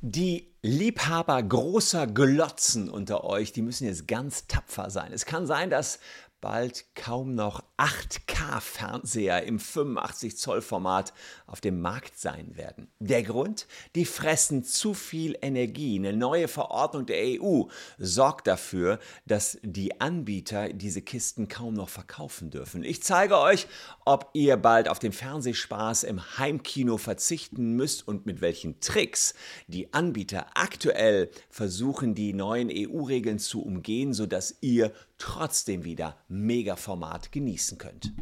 Die Liebhaber großer Glotzen unter euch, die müssen jetzt ganz tapfer sein. Es kann sein, dass bald kaum noch 8K-Fernseher im 85-Zoll-Format auf dem Markt sein werden. Der Grund? Die fressen zu viel Energie. Eine neue Verordnung der EU sorgt dafür, dass die Anbieter diese Kisten kaum noch verkaufen dürfen. Ich zeige euch, ob ihr bald auf den Fernsehspaß im Heimkino verzichten müsst und mit welchen Tricks die Anbieter aktuell versuchen, die neuen EU-Regeln zu umgehen, sodass ihr trotzdem wieder Megaformat genießen könnt.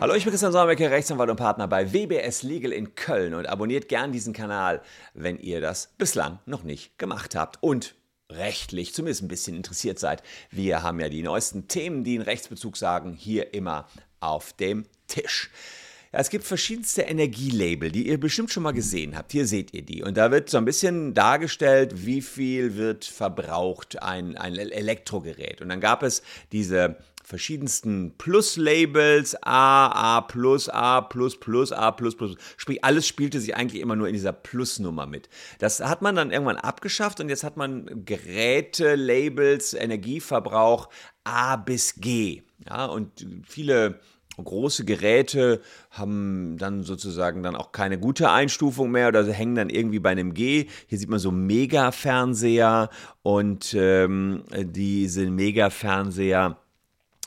Hallo, ich bin Christian Solmecke, Rechtsanwalt und Partner bei WBS Legal in Köln und abonniert gern diesen Kanal, wenn ihr das bislang noch nicht gemacht habt und rechtlich zumindest ein bisschen interessiert seid. Wir haben ja die neuesten Themen, die einen Rechtsbezug sagen, hier immer auf dem Tisch. Es gibt verschiedenste Energielabel, die ihr bestimmt schon mal gesehen habt. Hier seht ihr die. Und da wird so ein bisschen dargestellt, wie viel wird verbraucht ein, ein Elektrogerät. Und dann gab es diese verschiedensten Plus-Labels, A, A plus, A plus plus, A plus plus. Sprich, alles spielte sich eigentlich immer nur in dieser Plus-Nummer mit. Das hat man dann irgendwann abgeschafft und jetzt hat man Geräte-Labels, Energieverbrauch A bis G. Ja, und viele große Geräte haben dann sozusagen dann auch keine gute Einstufung mehr oder hängen dann irgendwie bei einem G. Hier sieht man so Mega-Fernseher und ähm, diese Mega-Fernseher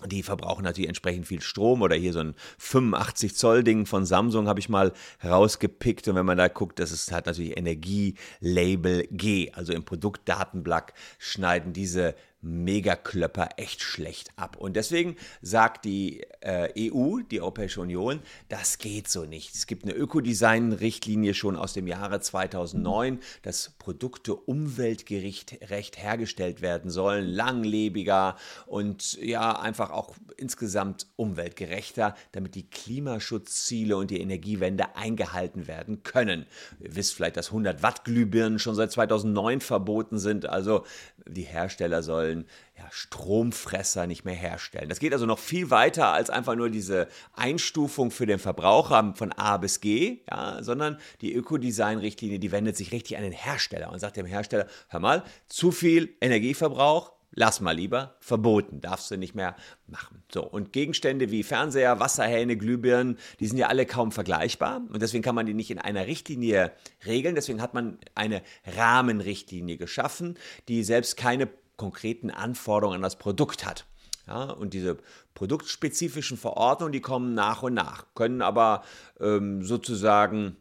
die verbrauchen natürlich entsprechend viel Strom oder hier so ein 85 Zoll Ding von Samsung habe ich mal rausgepickt und wenn man da guckt, das ist, hat natürlich Energielabel G, also im Produktdatenblatt schneiden diese Megaklöpper echt schlecht ab. Und deswegen sagt die äh, EU, die Europäische Union, das geht so nicht. Es gibt eine Ökodesign-Richtlinie schon aus dem Jahre 2009, dass Produkte umweltgerecht hergestellt werden sollen, langlebiger und ja, einfach auch insgesamt umweltgerechter, damit die Klimaschutzziele und die Energiewende eingehalten werden können. Ihr wisst vielleicht, dass 100 Watt Glühbirnen schon seit 2009 verboten sind, also die Hersteller sollen ja, Stromfresser nicht mehr herstellen. Das geht also noch viel weiter als einfach nur diese Einstufung für den Verbraucher von A bis G, ja, sondern die Ökodesign-Richtlinie, die wendet sich richtig an den Hersteller und sagt dem Hersteller, hör mal, zu viel Energieverbrauch, lass mal lieber, verboten, darfst du nicht mehr machen. So, und Gegenstände wie Fernseher, Wasserhähne, Glühbirnen, die sind ja alle kaum vergleichbar und deswegen kann man die nicht in einer Richtlinie regeln, deswegen hat man eine Rahmenrichtlinie geschaffen, die selbst keine konkreten Anforderungen an das Produkt hat. Ja, und diese produktspezifischen Verordnungen, die kommen nach und nach, können aber ähm, sozusagen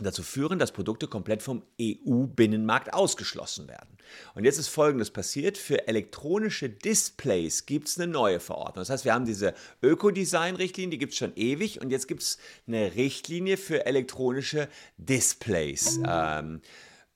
dazu führen, dass Produkte komplett vom EU-Binnenmarkt ausgeschlossen werden. Und jetzt ist Folgendes passiert. Für elektronische Displays gibt es eine neue Verordnung. Das heißt, wir haben diese Ökodesign-Richtlinie, die gibt es schon ewig. Und jetzt gibt es eine Richtlinie für elektronische Displays. Ähm,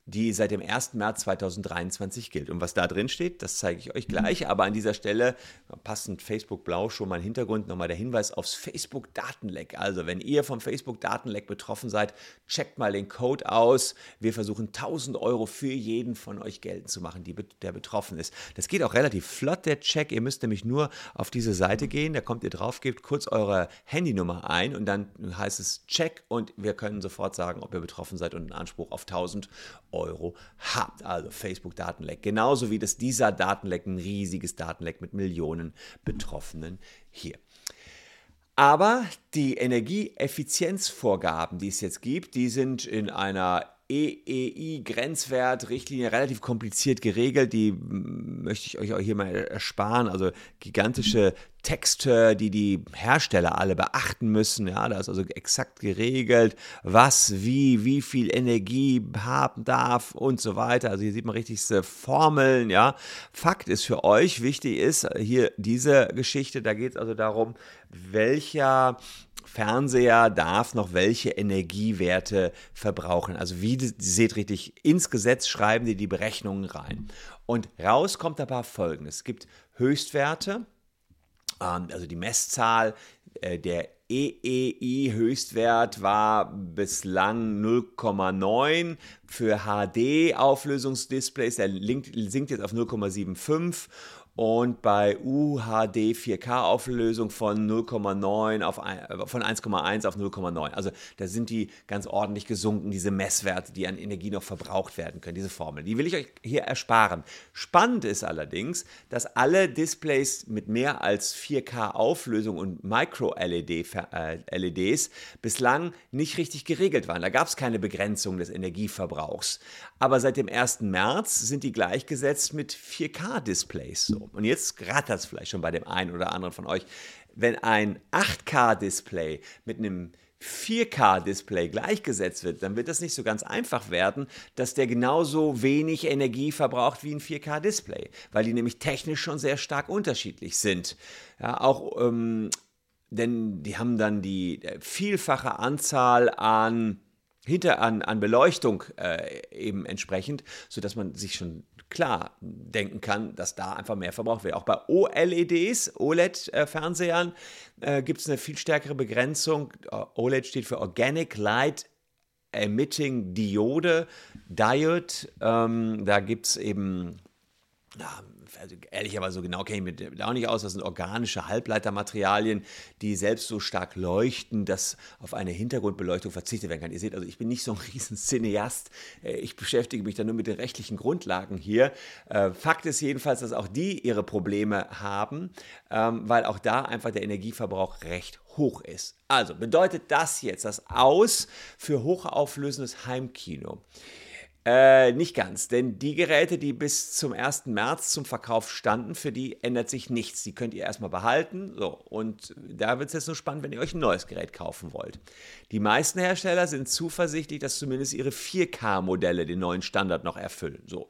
die seit dem 1. März 2023 gilt. Und was da drin steht, das zeige ich euch gleich. Aber an dieser Stelle, passend Facebook Blau, schon mal im Hintergrund nochmal der Hinweis aufs Facebook-Datenleck. Also, wenn ihr vom Facebook-Datenleck betroffen seid, checkt mal den Code aus. Wir versuchen 1000 Euro für jeden von euch geltend zu machen, die, der betroffen ist. Das geht auch relativ flott, der Check. Ihr müsst nämlich nur auf diese Seite gehen, da kommt ihr drauf, gebt kurz eure Handynummer ein und dann heißt es Check und wir können sofort sagen, ob ihr betroffen seid und einen Anspruch auf 1000 Euro Euro habt. Also Facebook-Datenleck. Genauso wie das dieser Datenleck ein riesiges Datenleck mit Millionen Betroffenen hier. Aber die Energieeffizienzvorgaben, die es jetzt gibt, die sind in einer EEI-Grenzwert-Richtlinie relativ kompliziert geregelt. Die möchte ich euch auch hier mal ersparen. Also gigantische Texte, die die Hersteller alle beachten müssen. Ja, da ist also exakt geregelt, was, wie, wie viel Energie haben darf und so weiter. Also hier sieht man richtigste Formeln. Ja, Fakt ist für euch wichtig ist hier diese Geschichte. Da geht es also darum, welcher Fernseher darf noch welche Energiewerte verbrauchen. Also wie, ihr seht richtig, ins Gesetz schreiben die die Berechnungen rein. Und raus kommt aber folgendes. Es gibt Höchstwerte, ähm, also die Messzahl äh, der EEI-Höchstwert war bislang 0,9 für HD-Auflösungsdisplays. Der sinkt jetzt auf 0,75 und bei UHD 4K Auflösung von 0,9 auf äh, von 1,1 auf 0,9. Also da sind die ganz ordentlich gesunken, diese Messwerte, die an Energie noch verbraucht werden können, diese Formel. Die will ich euch hier ersparen. Spannend ist allerdings, dass alle Displays mit mehr als 4K Auflösung und Micro-LEDs äh, bislang nicht richtig geregelt waren. Da gab es keine Begrenzung des Energieverbrauchs. Aber seit dem 1. März sind die gleichgesetzt mit 4K-Displays. So. Und jetzt rattert es vielleicht schon bei dem einen oder anderen von euch. Wenn ein 8K-Display mit einem 4K-Display gleichgesetzt wird, dann wird das nicht so ganz einfach werden, dass der genauso wenig Energie verbraucht wie ein 4K-Display, weil die nämlich technisch schon sehr stark unterschiedlich sind. Ja, auch, ähm, denn die haben dann die äh, vielfache Anzahl an hinter an, an Beleuchtung äh, eben entsprechend, sodass man sich schon klar denken kann, dass da einfach mehr verbraucht wird. Auch bei OLEDs, OLED-Fernsehern, äh, gibt es eine viel stärkere Begrenzung. OLED steht für Organic Light Emitting Diode, Diode. Ähm, da gibt es eben ja, also ehrlicherweise so genau kenne ich mich auch nicht aus, das sind organische Halbleitermaterialien, die selbst so stark leuchten, dass auf eine Hintergrundbeleuchtung verzichtet werden kann. Ihr seht also, ich bin nicht so ein riesen Cineast, äh, ich beschäftige mich da nur mit den rechtlichen Grundlagen hier. Äh, Fakt ist jedenfalls, dass auch die ihre Probleme haben, ähm, weil auch da einfach der Energieverbrauch recht hoch ist. Also bedeutet das jetzt das Aus für hochauflösendes Heimkino? Äh, nicht ganz, denn die Geräte, die bis zum 1. März zum Verkauf standen, für die ändert sich nichts. Die könnt ihr erstmal behalten. So, und da wird es jetzt nur spannend, wenn ihr euch ein neues Gerät kaufen wollt. Die meisten Hersteller sind zuversichtlich, dass zumindest ihre 4K-Modelle den neuen Standard noch erfüllen. So.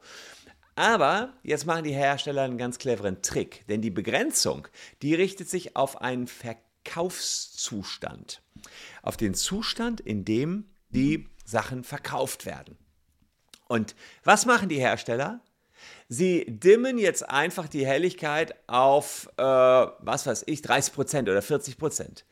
Aber jetzt machen die Hersteller einen ganz cleveren Trick, denn die Begrenzung, die richtet sich auf einen Verkaufszustand. Auf den Zustand, in dem die Sachen verkauft werden. Und was machen die Hersteller? Sie dimmen jetzt einfach die Helligkeit auf, äh, was weiß ich, 30% oder 40%.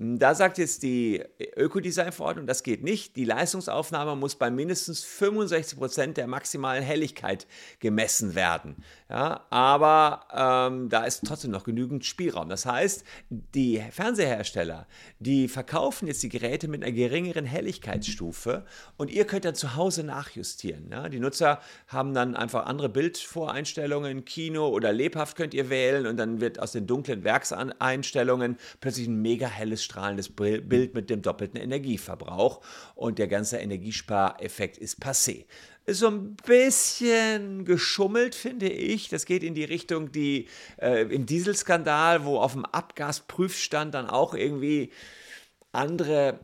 Da sagt jetzt die Ökodesign-Verordnung, das geht nicht. Die Leistungsaufnahme muss bei mindestens 65 Prozent der maximalen Helligkeit gemessen werden. Ja, aber ähm, da ist trotzdem noch genügend Spielraum. Das heißt, die Fernsehersteller, die verkaufen jetzt die Geräte mit einer geringeren Helligkeitsstufe und ihr könnt dann zu Hause nachjustieren. Ja? Die Nutzer haben dann einfach andere Bildvoreinstellungen, Kino oder lebhaft könnt ihr wählen und dann wird aus den dunklen Werkseinstellungen plötzlich ein mega helles strahlendes Bild mit dem doppelten Energieverbrauch und der ganze Energiespareffekt ist passé. Ist so ein bisschen geschummelt, finde ich. Das geht in die Richtung, die äh, im Dieselskandal, wo auf dem Abgasprüfstand dann auch irgendwie andere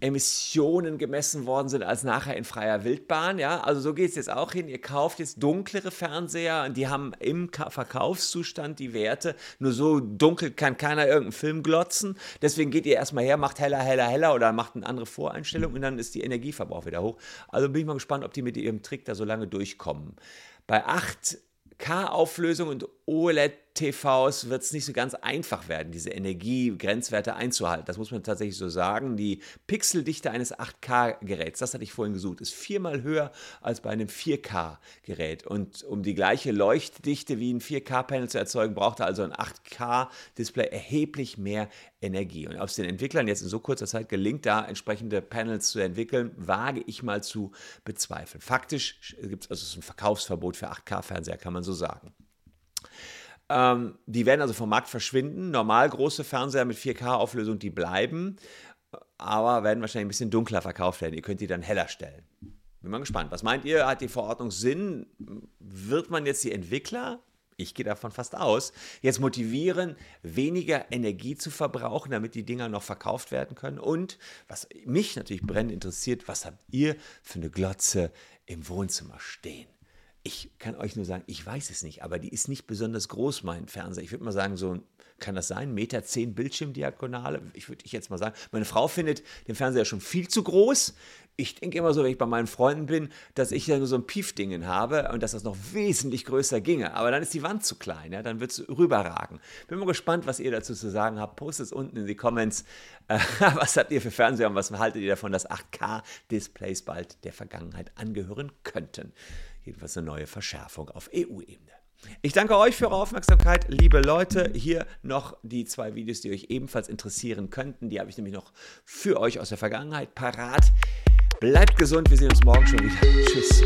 Emissionen gemessen worden sind als nachher in freier Wildbahn. Ja, also so geht es jetzt auch hin. Ihr kauft jetzt dunklere Fernseher und die haben im Verkaufszustand die Werte. Nur so dunkel kann keiner irgendeinen Film glotzen. Deswegen geht ihr erstmal her, macht heller, heller, heller oder macht eine andere Voreinstellung und dann ist die Energieverbrauch wieder hoch. Also bin ich mal gespannt, ob die mit ihrem Trick da so lange durchkommen. Bei 8K-Auflösung und OLED-TVs wird es nicht so ganz einfach werden, diese Energiegrenzwerte einzuhalten. Das muss man tatsächlich so sagen. Die Pixeldichte eines 8K-Geräts, das hatte ich vorhin gesucht, ist viermal höher als bei einem 4K-Gerät. Und um die gleiche Leuchtdichte wie ein 4K-Panel zu erzeugen, braucht also ein 8K-Display erheblich mehr Energie. Und ob es den Entwicklern jetzt in so kurzer Zeit gelingt, da entsprechende Panels zu entwickeln, wage ich mal zu bezweifeln. Faktisch gibt es also ein Verkaufsverbot für 8K-Fernseher, kann man so sagen. Ähm, die werden also vom Markt verschwinden. Normal große Fernseher mit 4K-Auflösung, die bleiben, aber werden wahrscheinlich ein bisschen dunkler verkauft werden. Ihr könnt die dann heller stellen. Bin mal gespannt. Was meint ihr? Hat die Verordnung Sinn? Wird man jetzt die Entwickler, ich gehe davon fast aus, jetzt motivieren, weniger Energie zu verbrauchen, damit die Dinger noch verkauft werden können? Und was mich natürlich brennend interessiert, was habt ihr für eine Glotze im Wohnzimmer stehen? Ich kann euch nur sagen, ich weiß es nicht, aber die ist nicht besonders groß, mein Fernseher. Ich würde mal sagen, so kann das sein? Meter zehn Bildschirmdiagonale? Ich würde ich jetzt mal sagen. Meine Frau findet den Fernseher schon viel zu groß. Ich denke immer so, wenn ich bei meinen Freunden bin, dass ich ja nur so ein Piefdingen habe und dass das noch wesentlich größer ginge. Aber dann ist die Wand zu klein, ja? dann wird es rüberragen. Bin mal gespannt, was ihr dazu zu sagen habt. Postet es unten in die Comments. Äh, was habt ihr für Fernseher und was haltet ihr davon, dass 8K-Displays bald der Vergangenheit angehören könnten? Jedenfalls eine neue Verschärfung auf EU-Ebene. Ich danke euch für eure Aufmerksamkeit, liebe Leute. Hier noch die zwei Videos, die euch ebenfalls interessieren könnten. Die habe ich nämlich noch für euch aus der Vergangenheit parat. Bleibt gesund, wir sehen uns morgen schon wieder. Tschüss.